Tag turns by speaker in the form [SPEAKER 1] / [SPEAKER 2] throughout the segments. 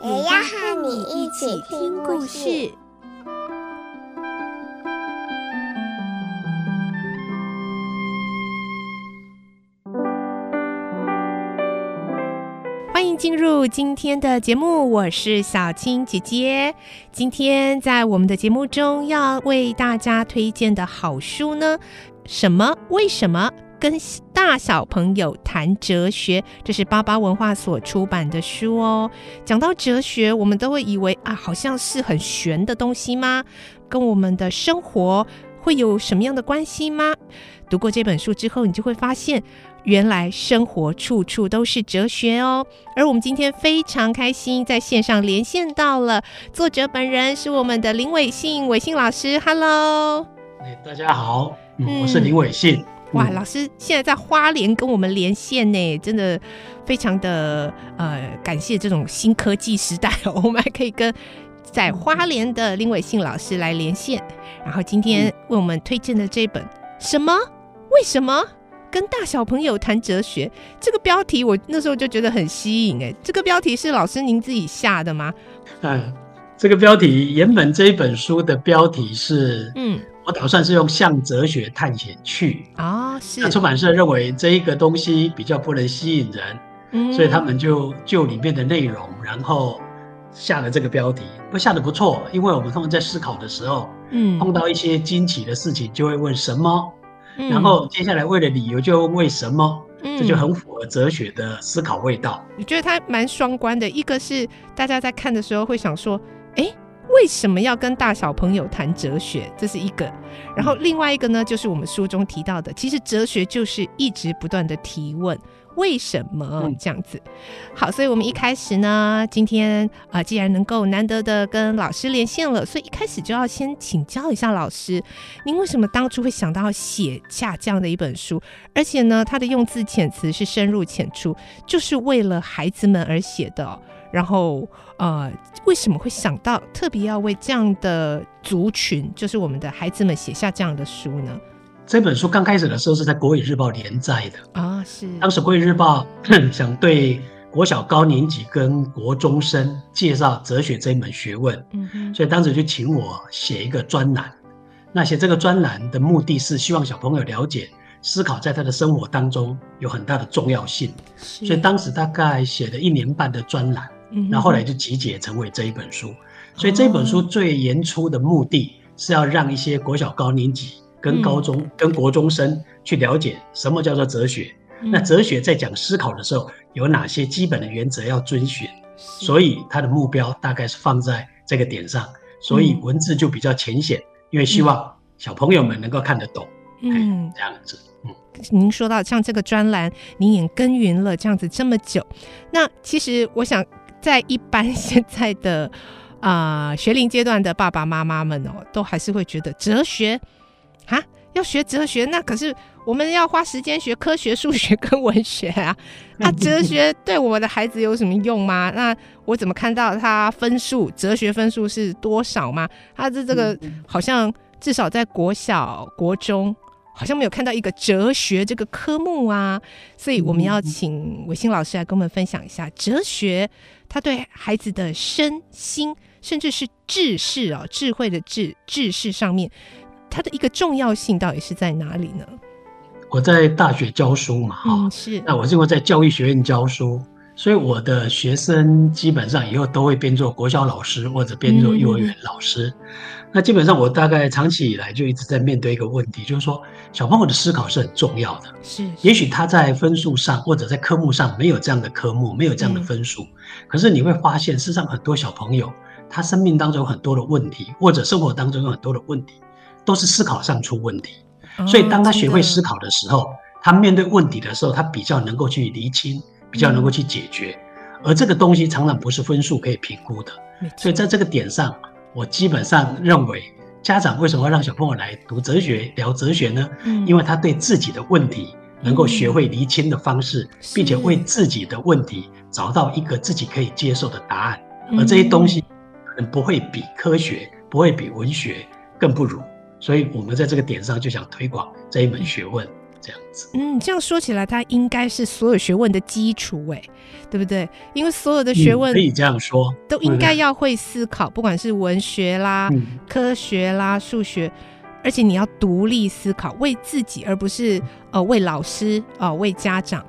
[SPEAKER 1] 也要和你一起听故事。
[SPEAKER 2] 欢迎进入今天的节目，我是小青姐姐。今天在我们的节目中要为大家推荐的好书呢，什么？为什么？跟大小朋友谈哲学，这是巴巴文化所出版的书哦。讲到哲学，我们都会以为啊，好像是很玄的东西吗？跟我们的生活会有什么样的关系吗？读过这本书之后，你就会发现。原来生活处处都是哲学哦，而我们今天非常开心，在线上连线到了作者本人，是我们的林伟信，伟信老师，Hello，
[SPEAKER 3] 哎，大家好，嗯，我是林伟信。
[SPEAKER 2] 哇，老师现在在花莲跟我们连线呢，真的非常的呃感谢这种新科技时代哦，我们还可以跟在花莲的林伟信老师来连线，然后今天为我们推荐的这本什么？为什么？跟大小朋友谈哲学，这个标题我那时候就觉得很吸引哎，这个标题是老师您自己下的吗？
[SPEAKER 3] 嗯，这个标题原本这一本书的标题是，嗯，我打算是用向哲学探险去
[SPEAKER 2] 啊、哦，是。
[SPEAKER 3] 那出版社认为这一个东西比较不能吸引人，嗯，所以他们就就里面的内容，然后下了这个标题，不下的不错，因为我们通常在思考的时候，嗯，碰到一些惊奇的事情，就会问什么。然后接下来为了理由就问为什么，嗯，这就很符合哲学的思考味道。
[SPEAKER 2] 我觉得它蛮双关的，一个是大家在看的时候会想说，哎，为什么要跟大小朋友谈哲学？这是一个。然后另外一个呢，就是我们书中提到的，其实哲学就是一直不断的提问。为什么这样子？好，所以我们一开始呢，今天啊、呃，既然能够难得的跟老师连线了，所以一开始就要先请教一下老师，您为什么当初会想到写下这样的一本书？而且呢，它的用字遣词是深入浅出，就是为了孩子们而写的。然后呃，为什么会想到特别要为这样的族群，就是我们的孩子们写下这样的书呢？
[SPEAKER 3] 这本书刚开始的时候是在《国语日报》连载的。
[SPEAKER 2] 啊，是。
[SPEAKER 3] 当时《国语日报 》想对国小高年级跟国中生介绍哲学这一门学问，嗯哼，所以当时就请我写一个专栏。那写这个专栏的目的是希望小朋友了解思考在他的生活当中有很大的重要性，所以当时大概写了一年半的专栏，嗯，然后后来就集结成为这一本书。所以这本书最原初的目的是要让一些国小高年级。跟高中、嗯、跟国中生去了解什么叫做哲学，嗯、那哲学在讲思考的时候有哪些基本的原则要遵循，所以它的目标大概是放在这个点上，所以文字就比较浅显，因为希望小朋友们能够看得懂，嗯，这样子，嗯。
[SPEAKER 2] 您说到像这个专栏，您也耕耘了这样子这么久，那其实我想在一般现在的 啊、呃、学龄阶段的爸爸妈妈们哦，都还是会觉得哲学。啊，要学哲学，那可是我们要花时间学科学、数学跟文学啊。那哲学对我的孩子有什么用吗？那我怎么看到他分数？哲学分数是多少吗？他的这个好像至少在国小、国中，好像没有看到一个哲学这个科目啊。所以我们要请伟新老师来跟我们分享一下哲学，他对孩子的身心，甚至是智识啊，智慧的智、智识上面。它的一个重要性到底是在哪里呢？
[SPEAKER 3] 我在大学教书嘛，哈、嗯，是。那我是因为在教育学院教书，所以我的学生基本上以后都会变做国小老师或者变做幼儿园老师。嗯、那基本上我大概长期以来就一直在面对一个问题，就是说小朋友的思考是很重要的。是。也许他在分数上或者在科目上没有这样的科目，没有这样的分数，嗯、可是你会发现，事实上很多小朋友他生命当中有很多的问题，或者生活当中有很多的问题。都是思考上出问题，所以当他学会思考的时候，他面对问题的时候，他比较能够去厘清，比较能够去解决。而这个东西常常不是分数可以评估的。所以在这个点上，我基本上认为，家长为什么会让小朋友来读哲学、聊哲学呢？嗯，因为他对自己的问题能够学会厘清的方式，嗯，并且为自己的问题找到一个自己可以接受的答案。而这些东西可能不会比科学、不会比文学更不如。所以我们在这个点上就想推广这一门学问。这样子，
[SPEAKER 2] 嗯，这样说起来，它应该是所有学问的基础，哎，对不对？因为所有的学问、嗯、
[SPEAKER 3] 可以这样说，
[SPEAKER 2] 都应该要会思考，不管是文学啦、
[SPEAKER 3] 嗯、
[SPEAKER 2] 科学啦、数学，而且你要独立思考，为自己，而不是呃为老师啊、呃、为家长。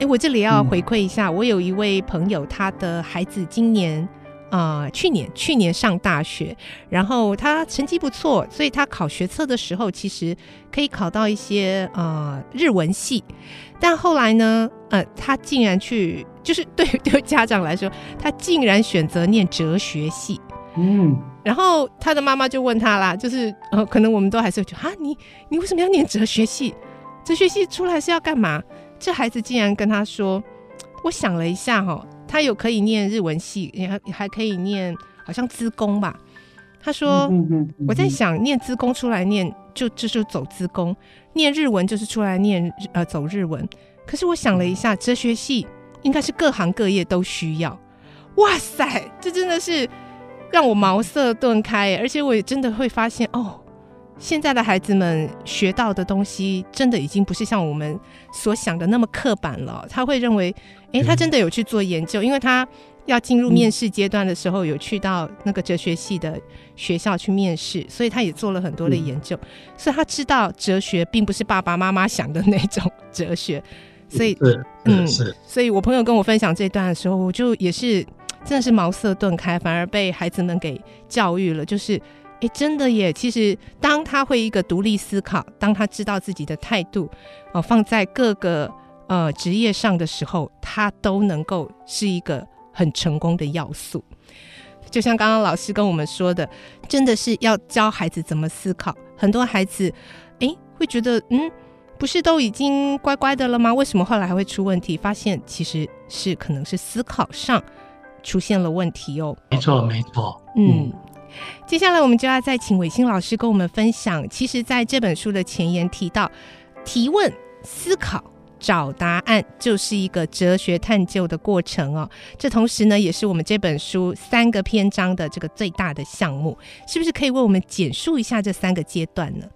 [SPEAKER 2] 哎，我这里要回馈一下，嗯、我有一位朋友，他的孩子今年。啊、呃，去年去年上大学，然后他成绩不错，所以他考学测的时候其实可以考到一些呃日文系，但后来呢，呃，他竟然去，就是对对家长来说，他竟然选择念哲学系，
[SPEAKER 3] 嗯，
[SPEAKER 2] 然后他的妈妈就问他啦，就是呃，可能我们都还是会觉得啊，你你为什么要念哲学系？哲学系出来是要干嘛？这孩子竟然跟他说，我想了一下哈、哦。他有可以念日文系，也还还可以念，好像资工吧。他说：“我在想，念资工出来念，就就就走资工；念日文就是出来念呃走日文。可是我想了一下，哲学系应该是各行各业都需要。哇塞，这真的是让我茅塞顿开，而且我也真的会发现哦。”现在的孩子们学到的东西，真的已经不是像我们所想的那么刻板了。他会认为，诶，他真的有去做研究，因为他要进入面试阶段的时候，有去到那个哲学系的学校去面试，所以他也做了很多的研究，所以他知道哲学并不是爸爸妈妈想的那种哲学。所以，嗯，是。所以我朋友跟我分享这段的时候，我就也是真的是茅塞顿开，反而被孩子们给教育了，就是。哎，真的耶！其实，当他会一个独立思考，当他知道自己的态度，哦，放在各个呃职业上的时候，他都能够是一个很成功的要素。就像刚刚老师跟我们说的，真的是要教孩子怎么思考。很多孩子，哎，会觉得，嗯，不是都已经乖乖的了吗？为什么后来还会出问题？发现其实是可能是思考上出现了问题哦。
[SPEAKER 3] 没错，没错，
[SPEAKER 2] 嗯。接下来，我们就要再请伟星老师跟我们分享。其实，在这本书的前言提到，提问、思考、找答案，就是一个哲学探究的过程哦。这同时呢，也是我们这本书三个篇章的这个最大的项目。是不是可以为我们简述一下这三个阶段呢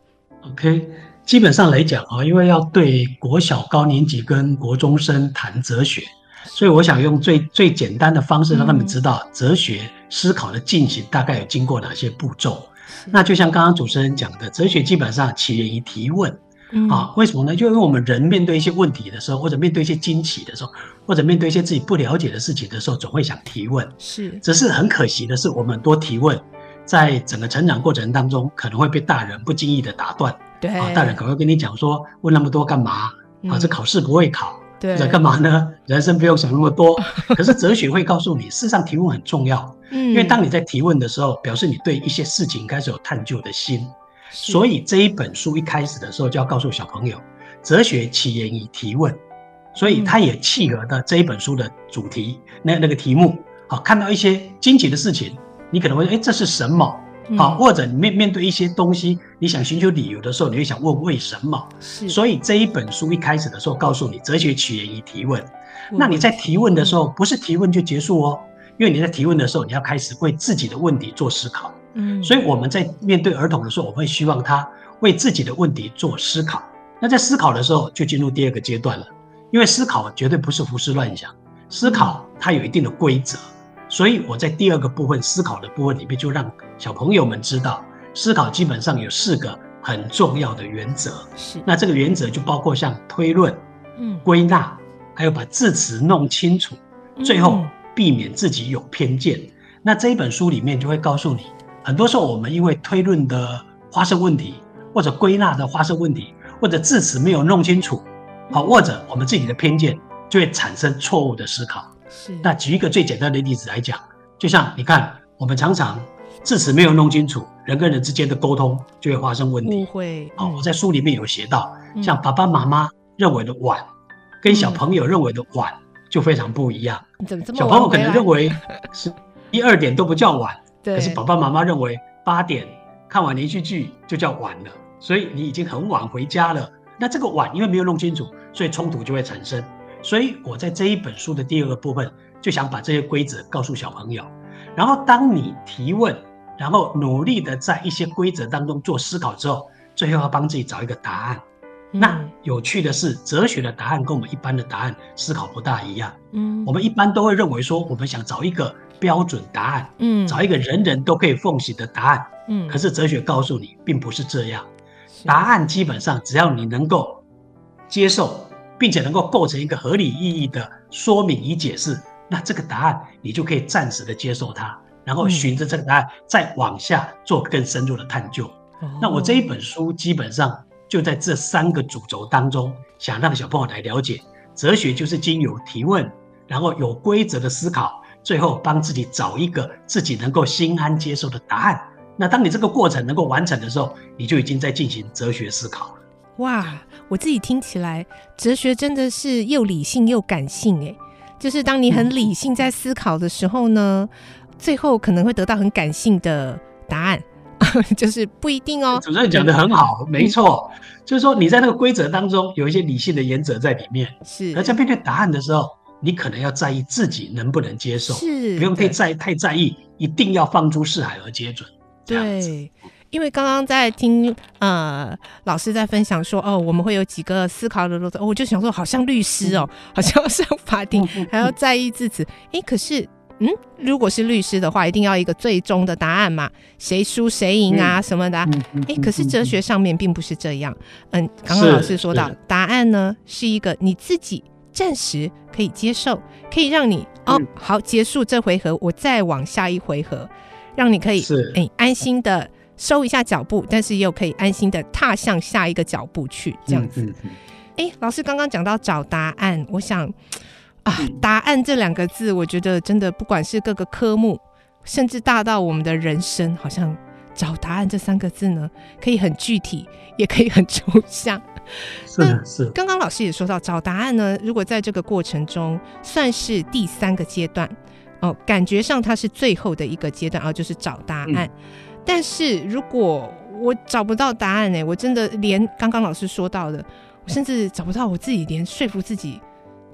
[SPEAKER 3] ？OK，基本上来讲啊，因为要对国小高年级跟国中生谈哲学。所以我想用最最简单的方式让他们知道哲学思考的进行大概有经过哪些步骤。那就像刚刚主持人讲的，哲学基本上起源于提问。啊，为什么呢？就因为我们人面对一些问题的时候，或者面对一些惊奇的时候，或者面对一些自己不了解的事情的时候，总会想提问。
[SPEAKER 2] 是，
[SPEAKER 3] 只是很可惜的是，我们多提问，在整个成长过程当中，可能会被大人不经意的打断。
[SPEAKER 2] 对，
[SPEAKER 3] 啊，大人可能会跟你讲说，问那么多干嘛？啊，这考试不会考。
[SPEAKER 2] 对，
[SPEAKER 3] 在干嘛呢？人生不用想那么多。可是哲学会告诉你，事实上提问很重要。嗯，因为当你在提问的时候，表示你对一些事情开始有探究的心。所以这一本书一开始的时候就要告诉小朋友，哲学起源于提问。所以它也契合的这一本书的主题，那那个题目。好，看到一些惊奇的事情，你可能会说，哎，这是什么？好，或者你面面对一些东西，你想寻求理由的时候，你会想问为什么？是。所以这一本书一开始的时候告诉你，哲学起源于提问。那你在提问的时候，不是提问就结束哦，因为你在提问的时候，你要开始为自己的问题做思考。嗯。所以我们在面对儿童的时候，我会希望他为自己的问题做思考。那在思考的时候，就进入第二个阶段了，因为思考绝对不是胡思乱想，思考它有一定的规则。所以我在第二个部分思考的部分里面，就让小朋友们知道，思考基本上有四个很重要的原则。是，那这个原则就包括像推论、嗯，归纳，还有把字词弄清楚，最后避免自己有偏见。嗯、那这一本书里面就会告诉你，很多时候我们因为推论的发生问题，或者归纳的发生问题，或者字词没有弄清楚，好，或者我们自己的偏见，就会产生错误的思考。是，那举一个最简单的例子来讲，就像你看，我们常常字词没有弄清楚，人跟人之间的沟通就会发生问题。
[SPEAKER 2] 误会。
[SPEAKER 3] 好，我在书里面有写到，像爸爸妈妈认为的晚，跟小朋友认为的晚，就非常不一样。
[SPEAKER 2] 怎么这么
[SPEAKER 3] 小朋友可能认为 是一二点都不叫晚，
[SPEAKER 2] 对
[SPEAKER 3] 可是爸爸妈妈认为八点看完连续剧就叫晚了，所以你已经很晚回家了。那这个晚因为没有弄清楚，所以冲突就会产生。所以我在这一本书的第二个部分就想把这些规则告诉小朋友，然后当你提问，然后努力的在一些规则当中做思考之后，最后要帮自己找一个答案。嗯、那有趣的是，哲学的答案跟我们一般的答案思考不大一样。嗯，我们一般都会认为说，我们想找一个标准答案，嗯，找一个人人都可以奉行的答案。嗯，可是哲学告诉你，并不是这样。答案基本上只要你能够接受，并且能够构成一个合理意义的说明与解释，那这个答案你就可以暂时的接受它，然后循着这个答案再往下做更深入的探究。那我这一本书基本上。就在这三个主轴当中，想让小朋友来了解哲学，就是经由提问，然后有规则的思考，最后帮自己找一个自己能够心安接受的答案。那当你这个过程能够完成的时候，你就已经在进行哲学思考了。
[SPEAKER 2] 哇，我自己听起来，哲学真的是又理性又感性诶。就是当你很理性在思考的时候呢，嗯、最后可能会得到很感性的答案。就是不一定哦。主任
[SPEAKER 3] 讲的很好，嗯、没错，就是说你在那个规则当中有一些理性的原则在里面，
[SPEAKER 2] 是。
[SPEAKER 3] 而在面对答案的时候，你可能要在意自己能不能接受，
[SPEAKER 2] 是，
[SPEAKER 3] 不用太在太在意，一定要放诸四海而皆准。
[SPEAKER 2] 对，因为刚刚在听呃老师在分享说哦，我们会有几个思考的路子，我就想说好像律师哦，嗯、好像要上法庭、嗯、还要在意字词，哎、嗯，可是。嗯，如果是律师的话，一定要一个最终的答案嘛？谁输谁赢啊，什么的、啊？哎、嗯欸，可是哲学上面并不是这样。嗯，刚刚老师说到，答案呢是一个你自己暂时可以接受，可以让你哦好结束这回合，我再往下一回合，让你可以哎、欸、安心的收一下脚步，但是又可以安心的踏向下一个脚步去，这样子。哎、嗯嗯欸，老师刚刚讲到找答案，我想。啊，答案这两个字，我觉得真的不管是各个科目，甚至大到我们的人生，好像找答案这三个字呢，可以很具体，也可以很抽象。
[SPEAKER 3] 是是。
[SPEAKER 2] 刚刚老师也说到，找答案呢，如果在这个过程中算是第三个阶段哦，感觉上它是最后的一个阶段啊，就是找答案。嗯、但是如果我找不到答案呢，我真的连刚刚老师说到的，我甚至找不到我自己，连说服自己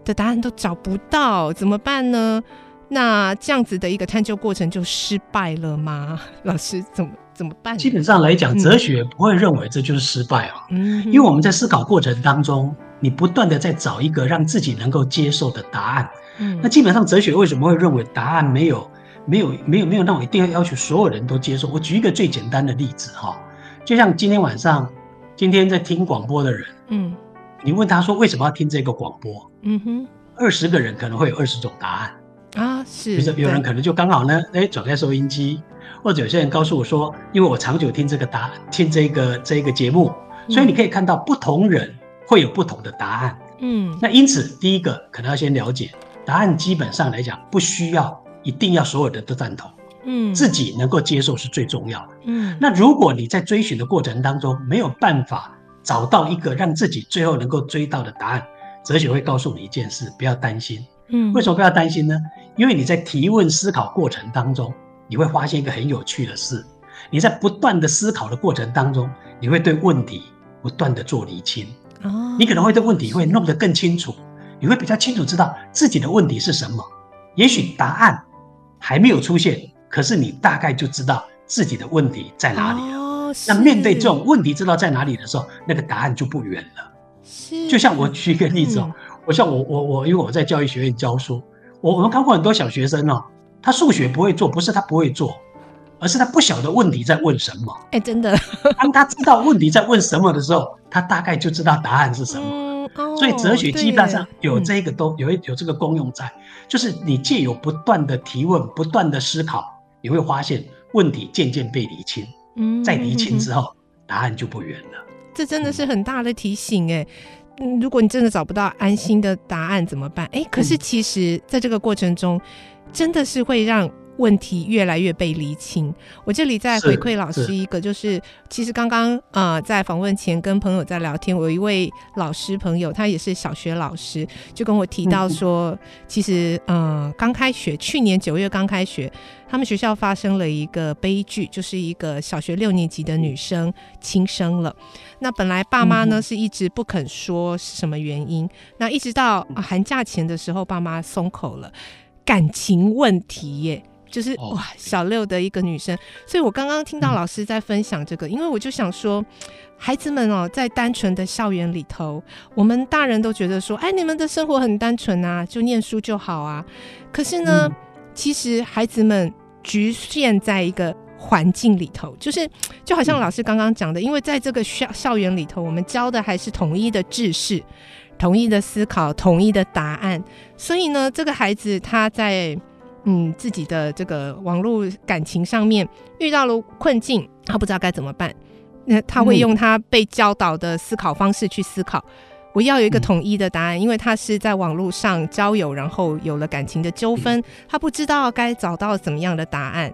[SPEAKER 2] 的答案都找不到，怎么办呢？那这样子的一个探究过程就失败了吗？老师怎么怎么办？
[SPEAKER 3] 基本上来讲，哲学不会认为这就是失败啊。嗯，因为我们在思考过程当中，你不断的在找一个让自己能够接受的答案。嗯，那基本上哲学为什么会认为答案没有没有没有没有那我一定要要求所有人都接受？我举一个最简单的例子哈，就像今天晚上，今天在听广播的人，嗯。你问他说为什么要听这个广播？嗯哼，二十个人可能会有二十种答案
[SPEAKER 2] 啊，是。
[SPEAKER 3] 比如说有人可能就刚好呢，哎，转开收音机，或者有些人告诉我说，因为我长久听这个答，听这个这个节目，所以你可以看到不同人会有不同的答案。嗯，那因此第一个可能要先了解答案，基本上来讲不需要一定要所有的都赞同，嗯，自己能够接受是最重要的。嗯，那如果你在追寻的过程当中没有办法。找到一个让自己最后能够追到的答案，哲学会告诉你一件事：不要担心。嗯，为什么不要担心呢？因为你在提问思考过程当中，你会发现一个很有趣的事：你在不断的思考的过程当中，你会对问题不断的做厘清。哦，你可能会对问题会弄得更清楚，你会比较清楚知道自己的问题是什么。也许答案还没有出现，可是你大概就知道自己的问题在哪里了。哦那面对这种问题，知道在哪里的时候，那个答案就不远了。是，就像我举一个例子哦，嗯、我像我我我，因为我在教育学院教书，我我们看过很多小学生哦，他数学不会做，不是他不会做，而是他不晓得问题在问什么。
[SPEAKER 2] 哎，真的，
[SPEAKER 3] 当他知道问题在问什么的时候，他大概就知道答案是什么。嗯哦、所以哲学基本上有这个都有有这个功用在，就是你借由不断的提问，不断的思考，你会发现问题渐渐被理清。嗯，在厘清之后，嗯、答案就不远了。
[SPEAKER 2] 这真的是很大的提醒哎。嗯，如果你真的找不到安心的答案怎么办？哎，可是其实在这个过程中，真的是会让问题越来越被厘清。我这里再回馈老师一个，就是其实刚刚呃在访问前跟朋友在聊天，我有一位老师朋友，他也是小学老师，就跟我提到说，嗯、其实呃刚开学，去年九月刚开学，他们学校发生了一个悲剧，就是一个小学六年级的女生轻生了。那本来爸妈呢是一直不肯说是什么原因，那一直到、啊、寒假前的时候，爸妈松口了，感情问题耶。就是哇，小六的一个女生，所以我刚刚听到老师在分享这个，因为我就想说，孩子们哦，在单纯的校园里头，我们大人都觉得说，哎，你们的生活很单纯啊，就念书就好啊。可是呢，其实孩子们局限在一个环境里头，就是就好像老师刚刚讲的，因为在这个校校园里头，我们教的还是统一的知识、统一的思考、统一的答案，所以呢，这个孩子他在。嗯，自己的这个网络感情上面遇到了困境，他不知道该怎么办。那他会用他被教导的思考方式去思考，嗯、我要有一个统一的答案，因为他是在网络上交友，然后有了感情的纠纷，嗯、他不知道该找到怎么样的答案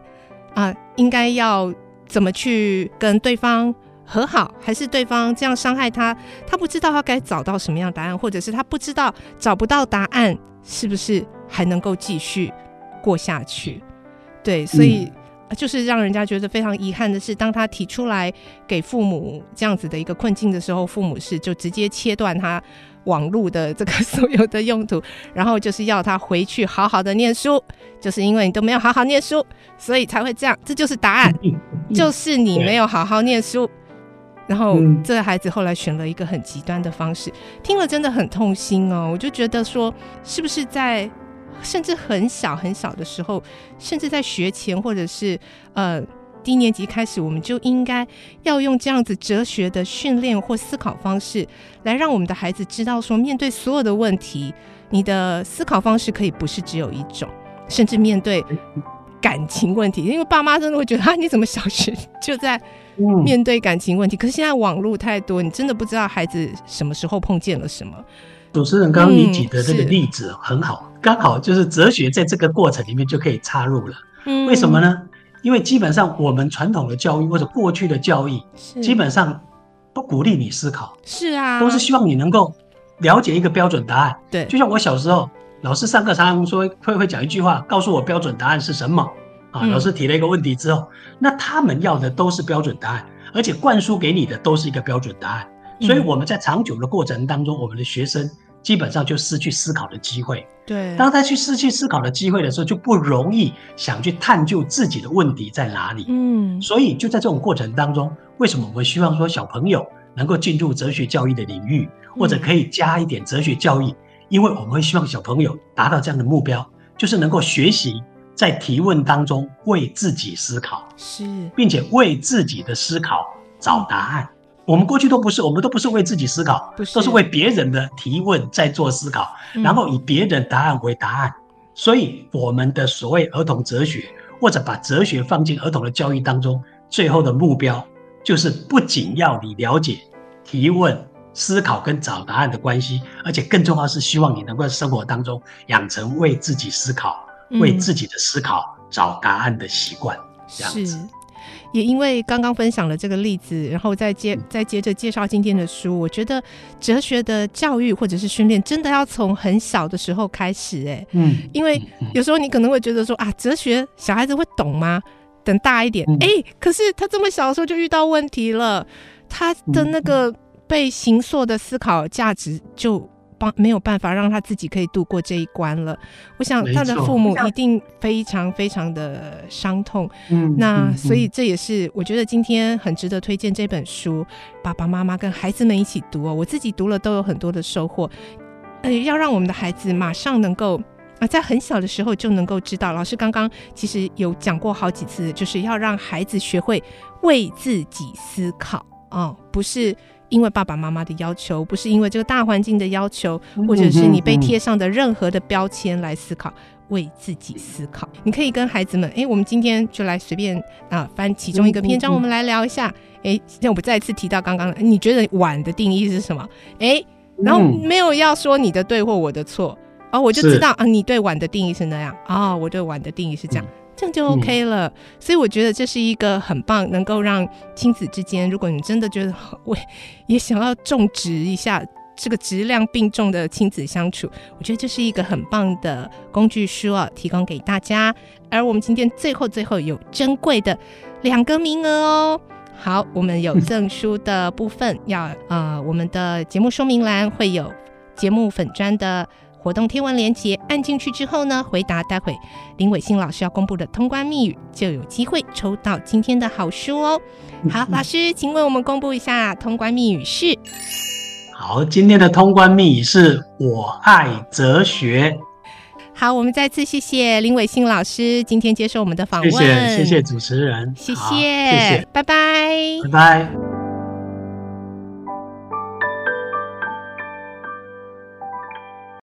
[SPEAKER 2] 啊，应该要怎么去跟对方和好，还是对方这样伤害他？他不知道他该找到什么样的答案，或者是他不知道找不到答案，是不是还能够继续过下去，对，所以就是让人家觉得非常遗憾的是，当他提出来给父母这样子的一个困境的时候，父母是就直接切断他网络的这个所有的用途，然后就是要他回去好好的念书，就是因为你都没有好好念书，所以才会这样，这就是答案，就是你没有好好念书。然后这个孩子后来选了一个很极端的方式，听了真的很痛心哦，我就觉得说，是不是在。甚至很小很小的时候，甚至在学前或者是呃低年级开始，我们就应该要用这样子哲学的训练或思考方式，来让我们的孩子知道说，面对所有的问题，你的思考方式可以不是只有一种，甚至面对感情问题，因为爸妈真的会觉得啊，你怎么小学就在面对感情问题？可是现在网络太多，你真的不知道孩子什么时候碰见了什么。
[SPEAKER 3] 主持人刚刚你举的这个例子很好，刚、嗯、好就是哲学在这个过程里面就可以插入了。嗯，为什么呢？因为基本上我们传统的教育或者过去的教育，基本上不鼓励你思考。是啊，都是希望你能够了解一个标准答案。对，就像我小时候，老师上课常常说会会讲一句话，告诉我标准答案是什么啊？老师提了一个问题之后，嗯、那他们要的都是标准答案，而且灌输给你的都是一个标准答案。所以我们在长久的过程当中，我们的学生基本上就失去思考的机会。对，当他去失去思考的机会的时候，就不容易想去探究自己的问题在哪里。嗯，所以就在这种过程当中，为什么我们希望说小朋友能够进入哲学教育的领域，或者可以加一点哲学教育？因为我们会希望小朋友达到这样的目标，就是能够学习在提问当中为自己思考，是，并且为自己的思考找答案。我们过去都不是，我们都不是为自己思考，是都是为别人的提问在做思考，嗯、然后以别人答案为答案。所以，我们的所谓儿童哲学，或者把哲学放进儿童的教育当中，最后的目标就是不仅要你了解提问、思考跟找答案的关系，而且更重要是希望你能够在生活当中养成为自己思考、嗯、为自己的思考找答案的习惯。这样子。
[SPEAKER 2] 也因为刚刚分享了这个例子，然后再接再接着介绍今天的书，我觉得哲学的教育或者是训练真的要从很小的时候开始，哎，嗯，因为有时候你可能会觉得说啊，哲学小孩子会懂吗？等大一点，哎，可是他这么小的时候就遇到问题了，他的那个被形塑的思考价值就。帮没有办法让他自己可以度过这一关了，我想他的父母一定非常非常的伤痛。嗯，那所以这也是我觉得今天很值得推荐这本书，爸爸妈妈跟孩子们一起读哦。我自己读了都有很多的收获。呃，要让我们的孩子马上能够啊，在很小的时候就能够知道。老师刚刚其实有讲过好几次，就是要让孩子学会为自己思考哦，不是。因为爸爸妈妈的要求，不是因为这个大环境的要求，或者是你被贴上的任何的标签来思考，为自己思考。你可以跟孩子们，哎，我们今天就来随便啊翻其中一个篇章，我们来聊一下。哎，那我们再次提到刚刚，你觉得碗的定义是什么？哎，然后没有要说你的对或我的错，哦，我就知道啊，你对碗的定义是那样，啊，我对碗的定义是这样。这样就 OK 了。嗯、所以我觉得这是一个很棒，能够让亲子之间，如果你真的觉得我也想要种植一下这个质量并重的亲子相处，我觉得这是一个很棒的工具书啊，提供给大家。而我们今天最后最后有珍贵的两个名额哦。好，我们有赠书的部分要呃，我们的节目说明栏会有节目粉砖的活动贴文连结，按进去之后呢，回答待会林伟信老师要公布的通关密语，就有机会抽到今天的好书哦。好，老师，请为我们公布一下通关密语是？
[SPEAKER 3] 好，今天的通关密语是我爱哲学。
[SPEAKER 2] 好，我们再次谢谢林伟信老师今天接受我们的访问，
[SPEAKER 3] 谢谢谢谢主持人，
[SPEAKER 2] 谢谢谢谢，拜拜，
[SPEAKER 3] 拜拜。